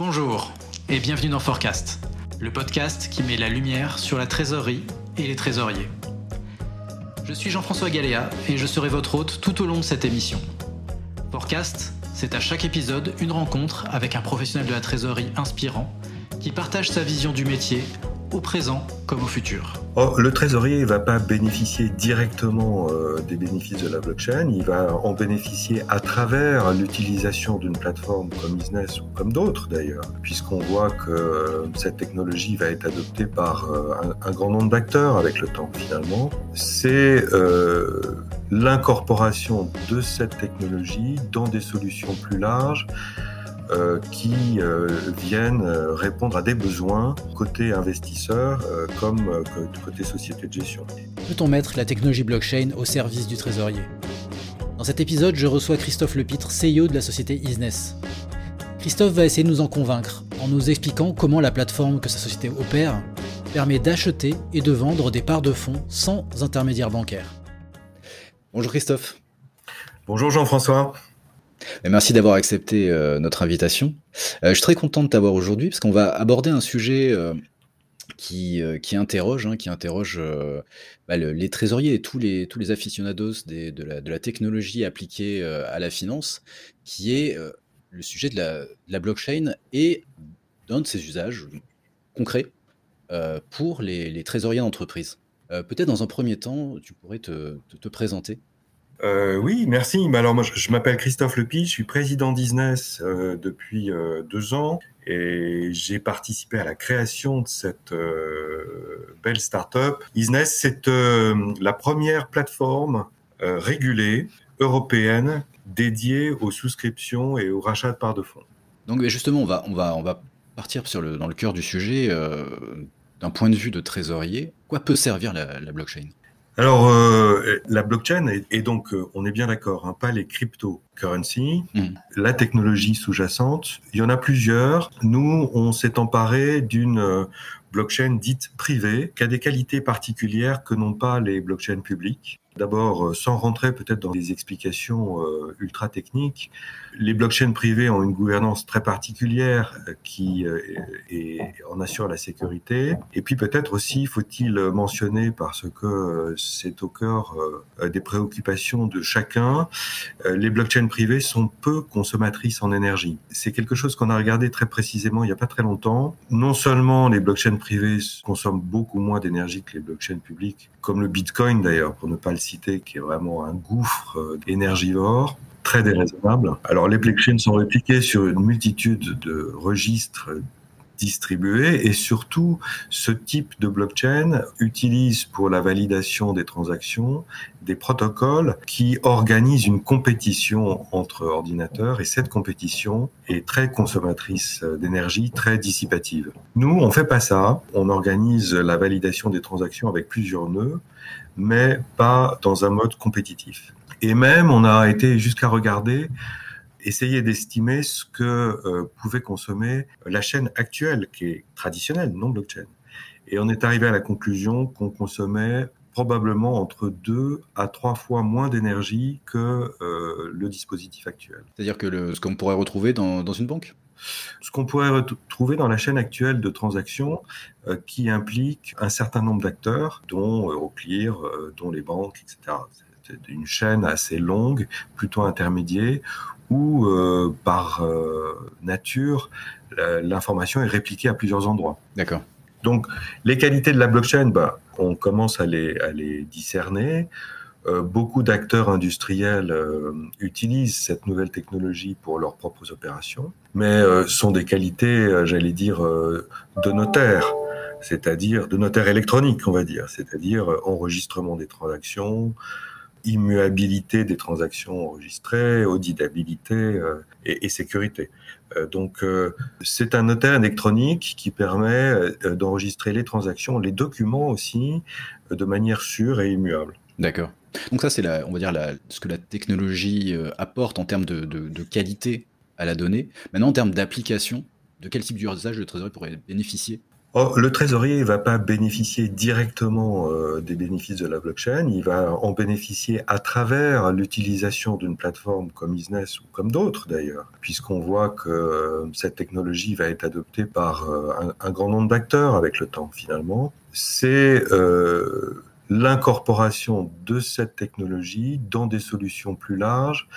Bonjour et bienvenue dans Forecast, le podcast qui met la lumière sur la trésorerie et les trésoriers. Je suis Jean-François Galéa et je serai votre hôte tout au long de cette émission. Forecast, c'est à chaque épisode une rencontre avec un professionnel de la trésorerie inspirant qui partage sa vision du métier au présent comme au futur. Oh, le trésorier ne va pas bénéficier directement euh, des bénéfices de la blockchain, il va en bénéficier à travers l'utilisation d'une plateforme comme Business ou comme d'autres d'ailleurs, puisqu'on voit que euh, cette technologie va être adoptée par euh, un, un, grand nombre d'acteurs avec le temps finalement. C'est l'incorporation de cette technologie dans des solutions plus larges euh, qui euh, viennent euh, répondre à des besoins côté investisseurs comme côté société de gestion. Peut-on mettre la technologie blockchain au service du trésorier? Dans cet épisode, je reçois Christophe Lepitre, CEO de la société Isness. Christophe va essayer de nous en convaincre en nous expliquant comment la plateforme que sa société opère permet d'acheter et de vendre des parts de fonds sans intermédiaire bancaire. Bonjour Christophe. Bonjour Jean-François. Merci d'avoir accepté euh, notre invitation. Euh, je suis très content de t'avoir aujourd'hui parce qu'on va aborder un sujet euh, qui, interroge, hein, qui interroge bah, les trésoriers et tous les, tous aficionados de, la, technologie appliquée à la finance, qui est le sujet de la, blockchain et d'un de ses usages concrets pour les, trésoriers d'entreprise. Peut-être dans un premier temps, tu pourrais te présenter. Euh, oui, merci. Alors moi, je, m'appelle Christophe Lepi, je suis président d'Isness euh, depuis euh, deux ans et j'ai participé à la création de cette belle start-up. Isness, c'est la première plateforme régulée européenne dédiée aux souscriptions et au rachat de parts de fonds. Donc justement, on va, partir dans le cœur du sujet d'un point de vue de trésorier. Quoi peut servir la blockchain? Alors, euh, la blockchain, et donc, euh, on est bien d'accord, hein, pas les cryptocurrencies, mm. la technologie sous-jacente, il y en a plusieurs. Nous, on s'est emparé d'une euh, blockchain dite privée, qui a des qualités particulières que n'ont pas les blockchains publiques. D'abord, euh, sans rentrer peut-être dans des explications euh, ultra techniques, les blockchains privées ont une gouvernance très particulière euh, qui en assure la sécurité. Et puis peut-être aussi faut-il mentionner, parce que c'est au cœur des préoccupations de chacun, les blockchains privées sont peu consommatrices en énergie. C'est quelque chose qu'on a regardé très précisément il n'y a pas très longtemps. Non seulement les blockchains privées consomment beaucoup moins d'énergie que les blockchains publiques, comme le Bitcoin d'ailleurs, pour ne pas le cité, qui est vraiment un gouffre euh, énergivore très déraisonnable. Alors les blockchains sont répliqués sur une multitude de registres distribués et surtout ce type de blockchain utilise pour la validation des transactions des protocoles qui organisent une compétition entre ordinateurs et cette compétition est très consommatrice d'énergie, très dissipative. Nous, on fait pas ça, on organise la validation des transactions avec plusieurs nœuds mais pas dans un mode compétitif. Et même, on a été jusqu'à regarder, essayer d'estimer ce que euh, pouvait consommer la chaîne actuelle, qui est traditionnelle, non blockchain. Et on est arrivé à la conclusion qu'on consommait probablement entre deux à trois fois moins d'énergie que euh, le dispositif actuel. C'est-à-dire que le, ce qu'on pourrait retrouver dans, dans une banque? Ce qu'on pourrait retrouver dans la chaîne actuelle de transactions euh, qui implique un certain nombre d'acteurs, dont Euroclear, euh, dont les banques, etc. C'est une chaîne assez longue, plutôt intermédiaire, où euh, par nature, l'information est répliquée à plusieurs endroits. D'accord. Donc, les qualités de la blockchain, bah, on commence à les, à les discerner. Euh, beaucoup d'acteurs industriels euh, utilisent cette nouvelle technologie pour leurs propres opérations, mais euh, sont des qualités, j'allais dire, de notaire, c'est-à-dire de notaire électronique, on va dire, c'est-à-dire enregistrement des transactions, immuabilité des transactions enregistrées, auditabilité et, et, sécurité. donc, c'est un notaire électronique qui permet d'enregistrer les transactions, les documents aussi, de manière sûre et immuable. D'accord. Donc ça, c'est on va dire ce que la technologie euh, apporte en termes de, qualité à la donnée. Maintenant, en termes d'application, de quel type d'usage le trésorier pourrait bénéficier? Oh, le trésorier ne va pas bénéficier directement euh, des bénéfices de la blockchain, il va en bénéficier à travers l'utilisation d'une plateforme comme Business ou comme d'autres d'ailleurs, puisqu'on voit que euh, cette technologie va être adoptée par euh, un, grand nombre d'acteurs avec le temps finalement. C'est l'incorporation de cette technologie dans des solutions plus larges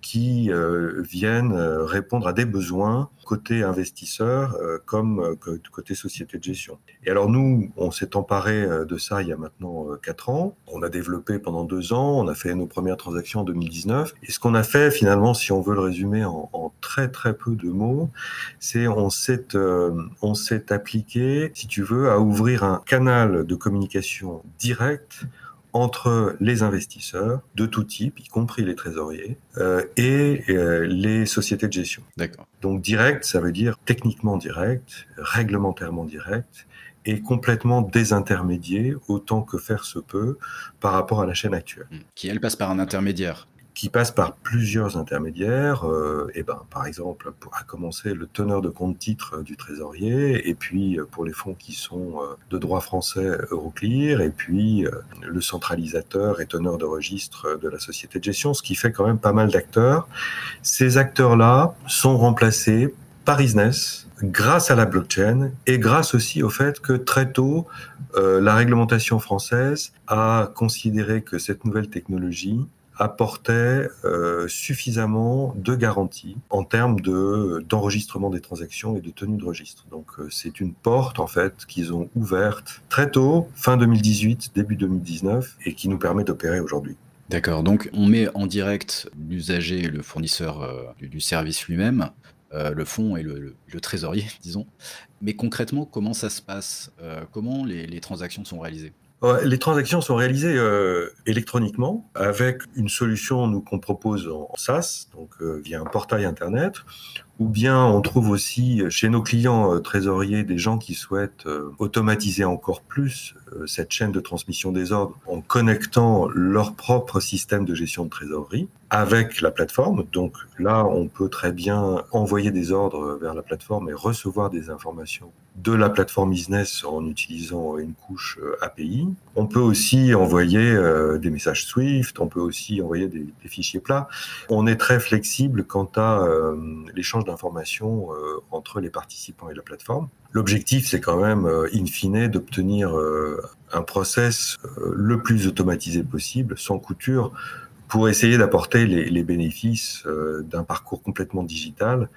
qui euh, viennent euh, répondre à des besoins côté investisseur comme côté société de gestion. Et alors nous, on s'est emparé de ça il y a maintenant quatre ans. On a développé pendant deux ans, on a fait nos premières transactions en 2019. Et ce qu'on a fait finalement, si on veut le résumer en, en très très peu de mots, c'est on s'est on s'est appliqué, si tu veux, à ouvrir un canal de communication direct entre les investisseurs de tout type, y compris les trésoriers, euh, et euh, les sociétés de gestion. D'accord. Donc direct, ça veut dire techniquement direct, réglementairement direct, et complètement désintermédié autant que faire se peut par rapport à la chaîne actuelle. Qui elle passe par un intermédiaire qui passe par plusieurs intermédiaires. Euh, et ben, par exemple, pour, à commencer le teneur de compte titre du trésorier, et puis euh, pour les fonds qui sont euh, de droit français Euroclear, et puis euh, le centralisateur et teneur de registre de la société de gestion, ce qui fait quand même pas mal d'acteurs. Ces acteurs-là sont remplacés par Isness grâce à la blockchain et grâce aussi au fait que très tôt, euh, la réglementation française a considéré que cette nouvelle technologie apportait euh, suffisamment de garanties en termes de d'enregistrement des transactions et de tenue de registre. Donc euh, c'est une porte en fait qu'ils ont ouverte très tôt, fin 2018, début 2019, et qui nous permet d'opérer aujourd'hui. D'accord, donc on met en direct l'usager et le fournisseur euh, du service lui-même, euh, le fonds et le, le, trésorier, disons. Mais concrètement, comment ça se passe? Euh, Comment les, les transactions sont réalisées? Les transactions sont réalisées euh, électroniquement avec une solution nous qu'on propose en SaaS, donc euh, via un portail internet, ou bien on trouve aussi chez nos clients euh, trésoriers des gens qui souhaitent euh, automatiser encore plus euh, cette chaîne de transmission des ordres en connectant leur propre système de gestion de trésorerie avec la plateforme. Donc là, on peut très bien envoyer des ordres vers la plateforme et recevoir des informations de la plateforme business en utilisant une couche API. On peut aussi envoyer des messages Swift, on peut aussi envoyer des, fichiers plats. On est très flexible quant à l'échange d'informations entre les participants et la plateforme. L'objectif, c'est quand même, in fine, d'obtenir un process le plus automatisé possible, sans couture, pour essayer d'apporter les, bénéfices d'un parcours complètement digital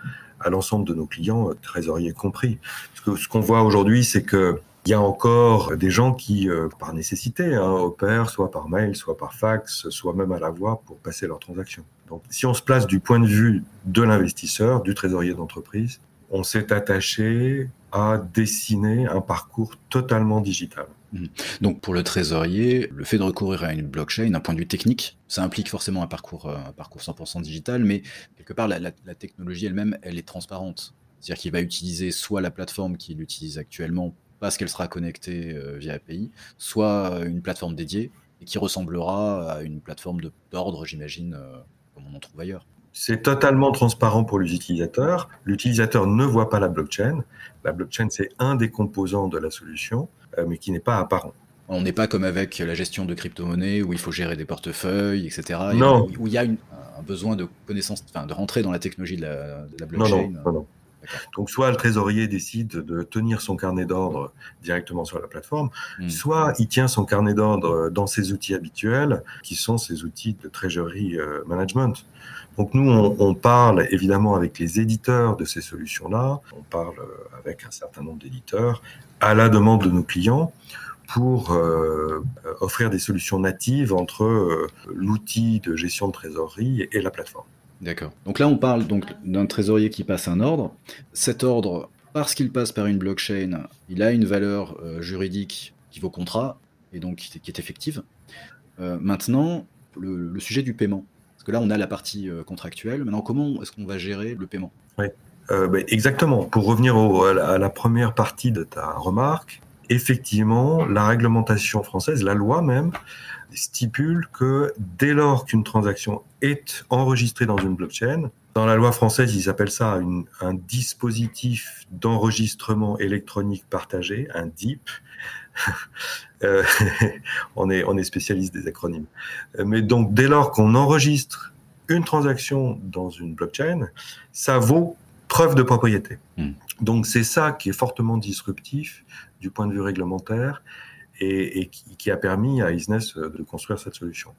à l'ensemble de nos clients, trésoriers compris. Que ce qu'on voit aujourd'hui, c'est que il y a encore des gens qui, euh, par nécessité, hein, opèrent soit par mail, soit par fax, soit même à la voix pour passer leurs transactions. Donc, si on se place du point de vue de l'investisseur, du trésorier d'entreprise, on s'est attaché à dessiner un parcours totalement digital. Mmh. Donc pour le trésorier, le fait de recourir à une blockchain, d'un point de vue technique, ça implique forcément un parcours, euh, un parcours 100% digital, mais quelque part la, la, technologie elle-même, elle est transparente. C'est-à-dire qu'il va utiliser soit la plateforme qu'il utilise actuellement parce qu'elle sera connectée euh, via API, soit une plateforme dédiée et qui ressemblera à une plateforme d'ordre, j'imagine, euh, comme on en trouve ailleurs. C'est totalement transparent pour les utilisateurs. L'utilisateur ne voit pas la blockchain. La blockchain, c'est un des composants de la solution, euh, mais qui n'est pas apparent. On n'est pas comme avec la gestion de crypto-monnaies où il faut gérer des portefeuilles, etc. Non. Où il y a une, un besoin de connaissance, enfin, de rentrer dans la technologie de la, de la blockchain. Non, non, non, non. Donc, soit le trésorier décide de tenir son carnet d'ordre directement sur la plateforme, mmh. soit il tient son carnet d'ordre dans ses outils habituels, qui sont ses outils de treasury management. Donc, nous, on, on parle évidemment avec les éditeurs de ces solutions-là, on parle avec un certain nombre d'éditeurs à la demande de nos clients pour euh, offrir des solutions natives entre euh, l'outil de gestion de trésorerie et la plateforme. D'accord. Donc là, on parle donc d'un trésorier qui passe un ordre. Cet ordre, parce qu'il passe par une blockchain, il a une valeur euh, juridique qui vaut contrat et donc qui, qui est effective. Euh, maintenant, le, le, sujet du paiement. Parce que là, on a la partie euh, contractuelle. Maintenant, comment est-ce qu'on va gérer le paiement? Oui, bah, exactement. Pour revenir au, à, la, à la première partie de ta remarque, effectivement, la réglementation française, la loi même, stipule que dès lors qu'une transaction est enregistrée dans une blockchain, Dans la loi française, ils appellent ça un dispositif d'enregistrement électronique partagé, un DIP. Euh, on, est, on est spécialiste des acronymes. Mais donc, dès lors qu'on enregistre une transaction dans une blockchain, ça vaut preuve de propriété. Hmm. Donc, c'est ça qui est fortement disruptif du point de vue réglementaire et, qui, a permis à Isness de construire cette solution.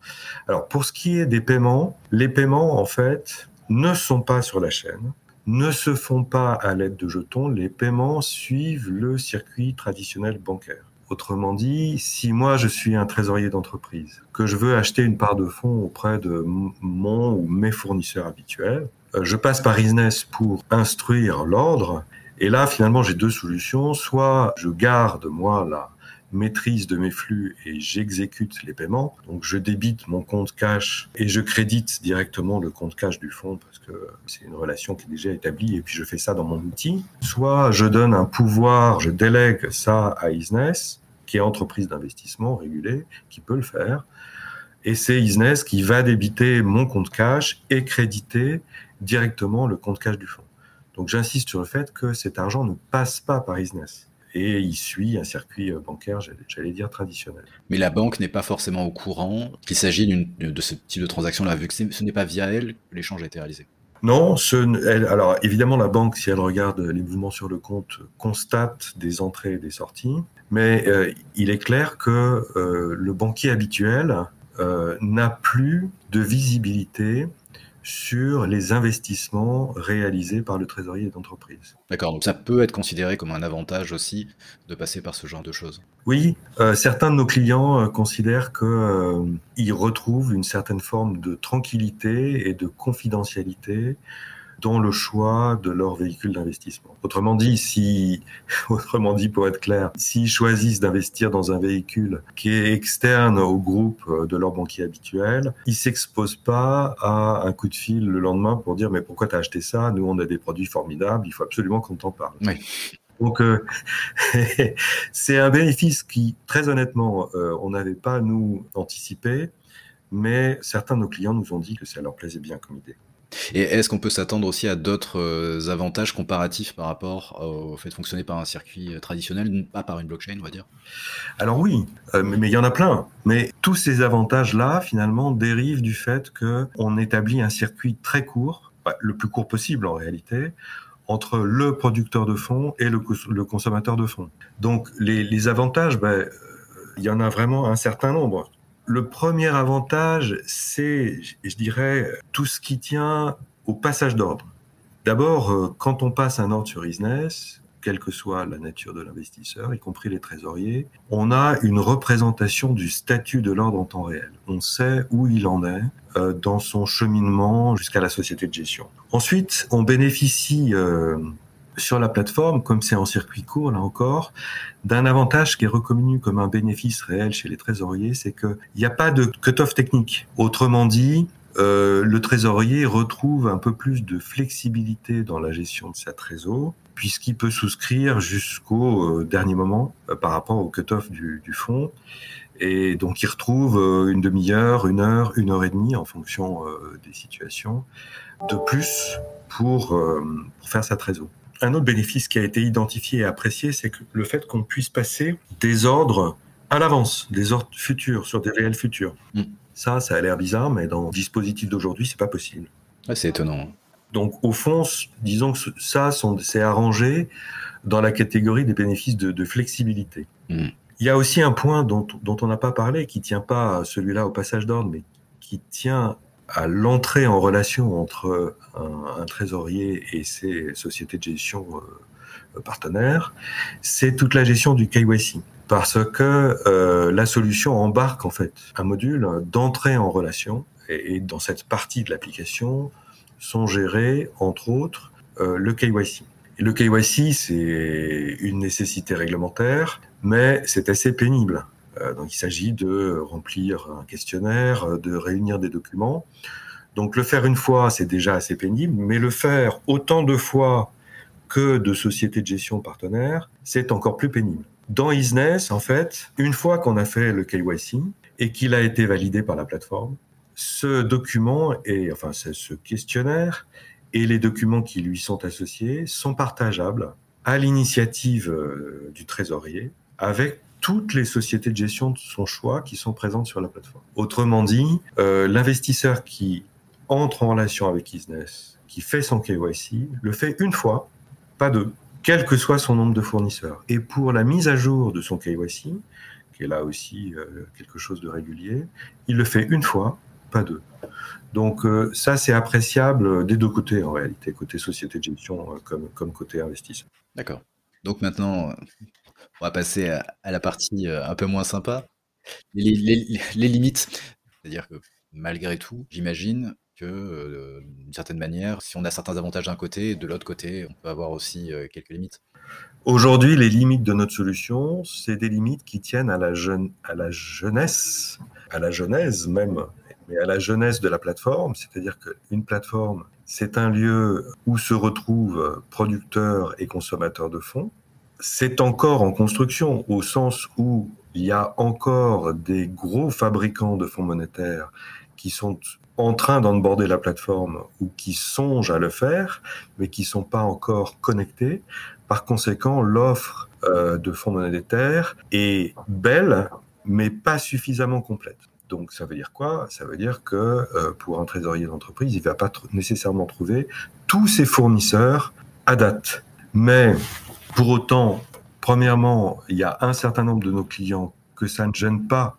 Alors, pour ce qui est des paiements, les paiements, en fait, ne sont pas sur la chaîne, ne se font pas à l'aide de jetons, les paiements suivent le circuit traditionnel bancaire. Autrement dit, si moi je suis un trésorier d'entreprise, que je veux acheter une part de fonds auprès de mon ou mes fournisseurs habituels, euh, je passe par Isness pour instruire l'ordre. Et là, finalement, j'ai deux solutions. Soit je garde, moi, la, maîtrise de mes flux et j'exécute les paiements. Donc je débite mon compte cash et je crédite directement le compte cash du fonds parce que c'est une relation qui est déjà établie et puis je fais ça dans mon outil. Soit je donne un pouvoir, je délègue ça à Isness, qui est entreprise d'investissement régulée, qui peut le faire. Et c'est Isness qui va débiter mon compte cash et créditer directement le compte cash du fonds. Donc j'insiste sur le fait que cet argent ne passe pas par Isness et il suit un circuit euh, bancaire, j'allais dire, traditionnel. Mais la banque n'est pas forcément au courant qu'il s'agit de ce type de transaction-là, vu que ce n'est pas via elle que l'échange a été réalisé. Non, ce, elle, alors évidemment la banque, si elle regarde les mouvements sur le compte, constate des entrées et des sorties, mais euh, il est clair que euh, le banquier habituel n'a plus de visibilité sur les investissements réalisés par le trésorier d'entreprise. D'accord, donc ça peut être considéré comme un avantage aussi de passer par ce genre de choses. Oui, euh, certains de nos clients euh, considèrent qu'ils euh, retrouvent une certaine forme de tranquillité et de confidentialité dans le choix de leur véhicule d'investissement. Autrement dit, si, autrement dit pour être clair, s'ils choisissent d'investir dans un véhicule qui est externe au groupe de leur banquier habituel, ils s'exposent pas à un coup de fil le lendemain pour dire mais pourquoi tu as acheté ça? Nous on a des produits formidables, il faut absolument qu'on t'en parle. Oui. Donc euh, c'est un bénéfice qui, très honnêtement, euh, on n'avait pas nous anticipé, mais certains de nos clients nous ont dit que ça leur plaisait bien comme idée. Et est-ce qu'on peut s'attendre aussi à d'autres euh, avantages comparatifs par rapport au fait de fonctionner par un circuit euh, traditionnel, pas par une blockchain, on va dire? Alors oui, euh, mais il y en a plein. Mais tous ces avantages-là, finalement, dérivent du fait qu'on établit un circuit très court, bah, le plus court possible en réalité, entre le producteur de fonds et le, consommateur de fonds. Donc les, avantages, bah, il y en a vraiment un certain nombre. Le premier avantage, c'est, je dirais, tout ce qui tient au passage d'ordre. D'abord, euh, quand on passe un ordre sur Isness, quelle que soit la nature de l'investisseur, y compris les trésoriers, on a une représentation du statut de l'ordre en temps réel. On sait où il en est euh, dans son cheminement jusqu'à la société de gestion. Ensuite, on bénéficie euh, sur la plateforme, comme c'est en circuit court, là encore, d'un avantage qui est reconnu comme un bénéfice réel chez les trésoriers, c'est qu'il n'y a pas de cut-off technique. Autrement dit, euh, le trésorier retrouve un peu plus de flexibilité dans la gestion de sa trésor, puisqu'il peut souscrire jusqu'au euh, dernier moment euh, par rapport au cut-off du, fonds. Et donc, il retrouve une demi-heure, une heure, une heure et demie en fonction des situations de plus pour, pour faire sa trésor un autre bénéfice qui a été identifié et apprécié, c'est que le fait qu'on puisse passer des ordres à l'avance, des ordres futurs, sur des réels futurs. Mm. Ça, ça a l'air bizarre, mais dans le dispositif d'aujourd'hui, c'est pas possible. c'est étonnant. Donc, au fond, disons que ça, c'est arrangé dans la catégorie des bénéfices de, flexibilité. Mm. Il y a aussi un point dont, dont on n'a pas parlé, qui tient pas celui-là au passage d'ordre, mais qui tient à l'entrée en relation entre un, trésorier et ses sociétés de gestion euh, partenaires, c'est toute la gestion du KYC. Parce que euh, la solution embarque en fait un module d'entrée en relation et, dans cette partie de l'application sont gérés entre autres euh, le KYC. Le KYC, c'est une nécessité réglementaire, mais c'est assez pénible. Euh, donc il s'agit de remplir un questionnaire, de réunir des documents. Donc le faire une fois, c'est déjà assez pénible, mais le faire autant de fois que de sociétés de gestion partenaires, c'est encore plus pénible. Dans Isness, en fait, une fois qu'on a fait le KYC et qu'il a été validé par la plateforme, ce document et enfin ce questionnaire et les documents qui lui sont associés sont partageables à l'initiative du trésorier avec toutes les sociétés de gestion de son choix qui sont présentes sur la plateforme. Autrement dit, l'investisseur qui entre en relation avec Business, qui fait son KYC, le fait une fois, pas deux, quel que soit son nombre de fournisseurs. Et pour la mise à jour de son KYC, qui est là aussi euh, quelque chose de régulier, il le fait une fois, pas deux. Donc euh, ça, c'est appréciable des deux côtés en réalité, côté société de gestion euh, comme, comme côté investisseur. D'accord. Donc maintenant, on va passer à, la partie un peu moins sympa, les, limites. C'est-à-dire que malgré tout, j'imagine, que, euh, d'une certaine manière, si on a certains avantages d'un côté, de l'autre côté, on peut avoir aussi euh, quelques limites. Aujourd'hui, les limites de notre solution, c'est des limites qui tiennent à la, jeune, à la jeunesse, même, mais à la jeunesse de la plateforme. C'est-à-dire qu'une plateforme, c'est un lieu où se retrouvent producteurs et consommateurs de fonds. C'est encore en construction, au sens où il y a encore des gros fabricants de fonds monétaires qui sont en train d'onboarder la plateforme ou qui songent à le faire, mais qui sont pas encore connectés. Par conséquent, l'offre euh, de fonds monétaires est belle, mais pas suffisamment complète. Donc ça veut dire quoi? Ça veut dire que euh, pour un trésorier d'entreprise, il va pas nécessairement trouver tous ses fournisseurs à date. Mais pour autant, premièrement, il y a un certain nombre de nos clients que ça ne gêne pas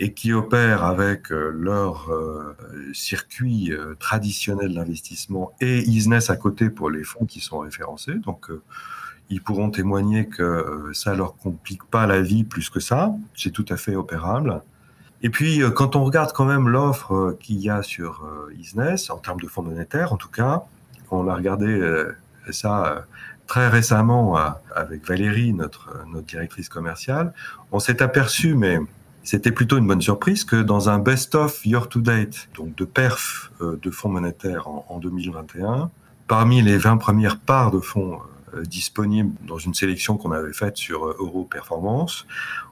et qui opèrent avec euh, leur euh, circuit euh, traditionnel d'investissement et business à côté pour les fonds qui sont référencés. Donc, ils pourront témoigner que ça leur complique pas la vie plus que ça. C'est tout à fait opérable. Et puis, quand on regarde quand même l'offre qu'il y a sur business, en termes de fonds monétaires, en tout cas, on a regardé ça très récemment avec Valérie, notre, directrice commerciale, on s'est aperçu, mais c'était plutôt une bonne surprise que dans un best-of year-to-date, donc de perf euh, de fonds monétaires en, 2021, parmi les 20 premières parts de fonds euh, disponibles dans une sélection qu'on avait faite sur euh, Euro Performance,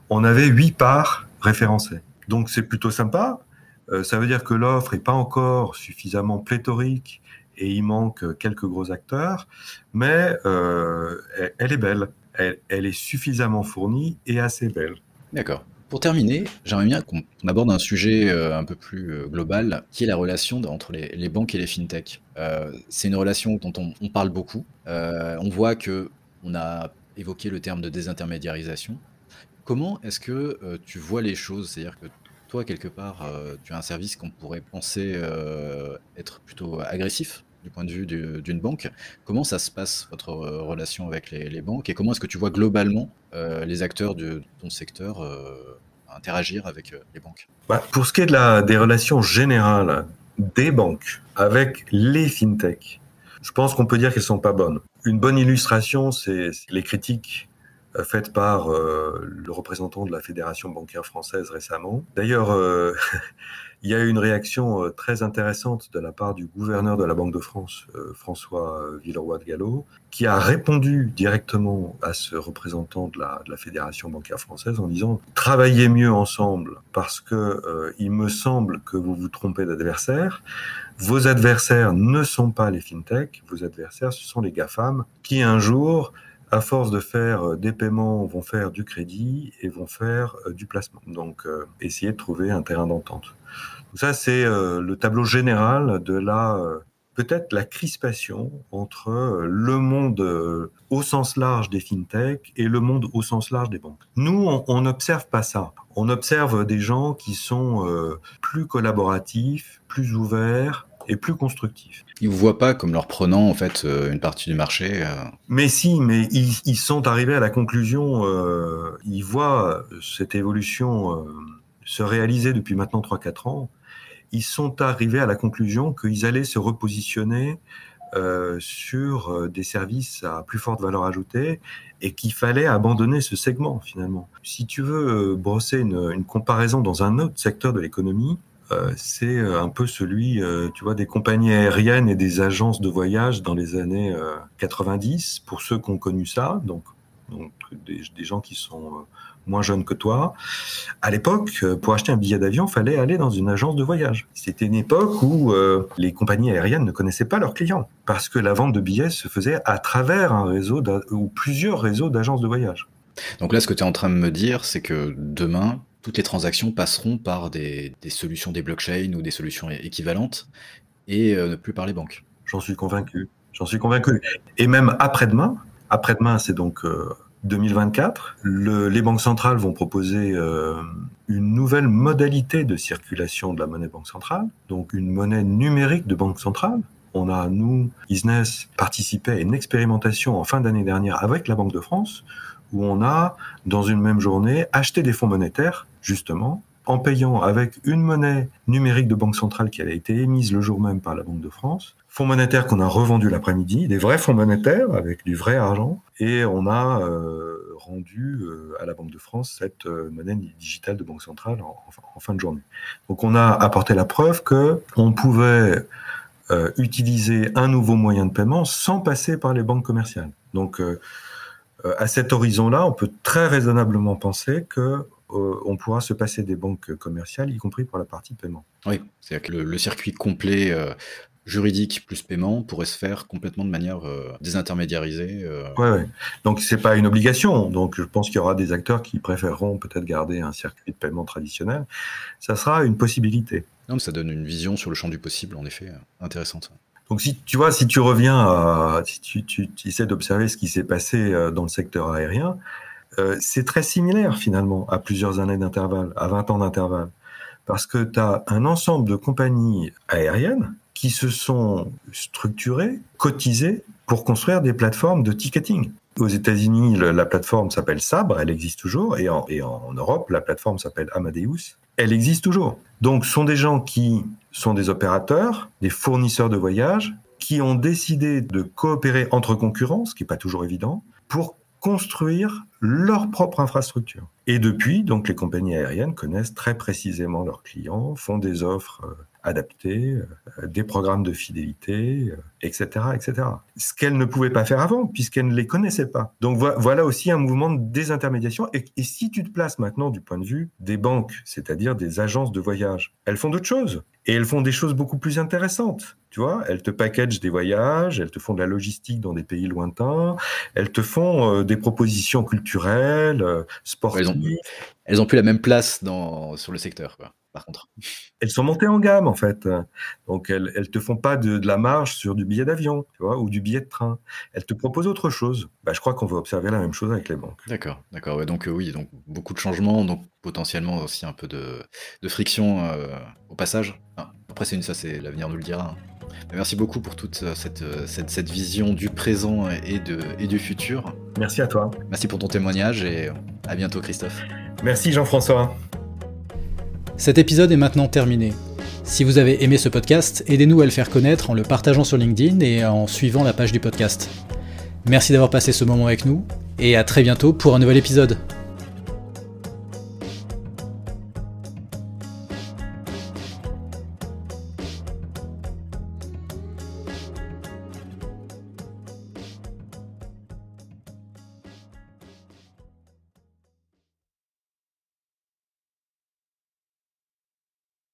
on avait 8 parts référencées. Donc c'est plutôt sympa. ça veut dire que l'offre n'est pas encore suffisamment pléthorique et il manque quelques gros acteurs, mais elle, est belle. elle est suffisamment fournie et assez belle. D'accord. Pour terminer, j'aimerais bien qu'on aborde un sujet euh, un peu plus euh, global, qui est la relation entre les, banques et les fintech. Euh, c'est une relation dont on, parle beaucoup. on voit que on a évoqué le terme de désintermédiarisation. Comment est-ce que tu vois les choses? C'est-à-dire que toi, quelque part, tu as un service qu'on pourrait penser être plutôt agressif? Du point de vue d'une banque. Comment ça se passe, votre relation avec les, banques, et comment est-ce que tu vois globalement euh, les acteurs de ton secteur euh, interagir avec euh, les banques? Bah, Pour ce qui est de la, des relations générales des banques avec les fintechs, je pense qu'on peut dire qu'elles sont pas bonnes. Une bonne illustration, c'est les critiques faites par le représentant de la Fédération bancaire française récemment. D'ailleurs, Il y a eu une réaction euh, très intéressante de la part du gouverneur de la Banque de France, euh, François euh, Villeroy de Gallo, qui a répondu directement à ce représentant de la, Fédération bancaire française en disant travaillez mieux ensemble parce que il me semble que vous vous trompez d'adversaire. Vos adversaires ne sont pas les fintechs, vos adversaires ce sont les GAFAM qui un jour à force de faire des paiements, vont faire du crédit et vont faire du placement. Donc, essayer de trouver un terrain d'entente. Ça, c'est euh, le tableau général de la euh, peut-être la crispation entre euh, le monde au sens large des fintechs et le monde au sens large des banques. Nous, on n'observe pas ça. On observe des gens qui sont plus collaboratifs, plus ouverts, et plus constructifs. Ils vous voient pas comme leur prenant en fait une partie du marché. Mais si, mais ils, ils, sont arrivés à la conclusion. ils voient cette évolution se réaliser depuis maintenant 3-4 ans ils sont arrivés à la conclusion qu'ils allaient se repositionner euh, sur euh, des services à plus forte valeur ajoutée et qu'il fallait abandonner ce segment finalement. Si tu veux euh, brosser une, une, comparaison dans un autre secteur de l'économie, euh, c'est un peu celui, tu vois, des compagnies aériennes et des agences de voyage dans les années 90, pour ceux qui ont connu ça. Donc, donc des, gens qui sont moins jeunes que toi. À l'époque, pour acheter un billet d'avion, fallait aller dans une agence de voyage. C'était une époque où les compagnies aériennes ne connaissaient pas leurs clients parce que la vente de billets se faisait à travers un réseau ou plusieurs réseaux d'agences de voyage. Donc là, ce que tu es en train de me dire, c'est que demain, toutes les transactions passeront par des, solutions des blockchains ou des solutions équivalentes et euh, ne plus par les banques. J'en suis convaincu. J'en suis convaincu. Et même après-demain, après-demain, c'est donc 2024, euh, les banques centrales vont proposer euh, une nouvelle modalité de circulation de la monnaie banque centrale, donc une monnaie numérique de banque centrale. On a, nous, Business, participé à une expérimentation en fin d'année dernière avec la Banque de France où on a, dans une même journée, acheté des fonds monétaires, justement, en payant avec une monnaie numérique de banque centrale qui avait été émise le jour même par la Banque de France, fonds monétaires qu'on a revendus l'après-midi, des vrais fonds monétaires avec du vrai argent, et on a euh, rendu euh, à la Banque de France cette euh, monnaie digitale de banque centrale en, en, fin de journée. Donc on a apporté la preuve que on pouvait utiliser un nouveau moyen de paiement sans passer par les banques commerciales. Donc à cet horizon-là, on peut très raisonnablement penser que euh, on pourra se passer des banques commerciales, y compris pour la partie paiement. Oui, c'est-à-dire que le, circuit complet euh, juridique plus paiement pourrait se faire complètement de manière désintermédiarisée. Oui, ouais. donc c'est pas une obligation. Donc je pense qu'il y aura des acteurs qui préféreront peut-être garder un circuit de paiement traditionnel. Ça sera une possibilité. Non, ça donne une vision sur le champ du possible, en effet, intéressante. Donc si tu vois, si tu reviens, à, si tu, tu, tu essaies d'observer ce qui s'est passé euh, dans le secteur aérien, euh, c'est très similaire finalement à plusieurs années d'intervalle, à 20 ans d'intervalle. Parce que tu as un ensemble de compagnies aériennes qui se sont structurées, cotisées pour construire des plateformes de ticketing. Aux États-Unis, la plateforme s'appelle Sabre, elle existe toujours, et en, et en Europe, la plateforme s'appelle Amadeus, elle existe toujours. Donc, ce sont des gens qui sont des opérateurs, des fournisseurs de voyages, qui ont décidé de coopérer entre concurrents, ce qui n'est pas toujours évident, pour construire leur propre infrastructure. Et depuis, donc, les compagnies aériennes connaissent très précisément leurs clients, font des offres euh, adapter, euh, des programmes de fidélité, etc., euh, etc. Ce qu'elle ne pouvait pas faire avant, puisqu'elle ne les connaissait pas. Donc voilà aussi un mouvement de désintermédiation. Et, et si tu te places maintenant du point de vue des banques, c'est-à-dire des agences de voyage, elles font d'autres choses. Et elles font des choses beaucoup plus intéressantes. Tu vois, elles te packagent des voyages, elles te font de la logistique dans des pays lointains, elles te font des propositions culturelles, sportives. Elles ont, plus la même place dans, sur le secteur. Quoi contre. Elles sont montées en gamme, en fait. Donc, elles ne te font pas de, la marge sur du billet d'avion, tu vois, ou du billet de train. Elles te proposent autre chose. Bah, je crois qu'on va observer la même chose avec les banques. D'accord, d'accord. donc, euh, oui, donc beaucoup de changements, donc potentiellement aussi un peu de, friction euh, au passage. après, c'est une, ça, c'est l'avenir nous le dira. Hein. Merci beaucoup pour toute euh, cette, cette, cette, vision du présent et, de, et du futur. Merci à toi. Merci pour ton témoignage et à bientôt Christophe. Merci Jean-François. Cet épisode est maintenant terminé. Si vous avez aimé ce podcast, aidez-nous à le faire connaître en le partageant sur LinkedIn et en suivant la page du podcast. Merci d'avoir passé ce moment avec nous et à très bientôt pour un nouvel épisode.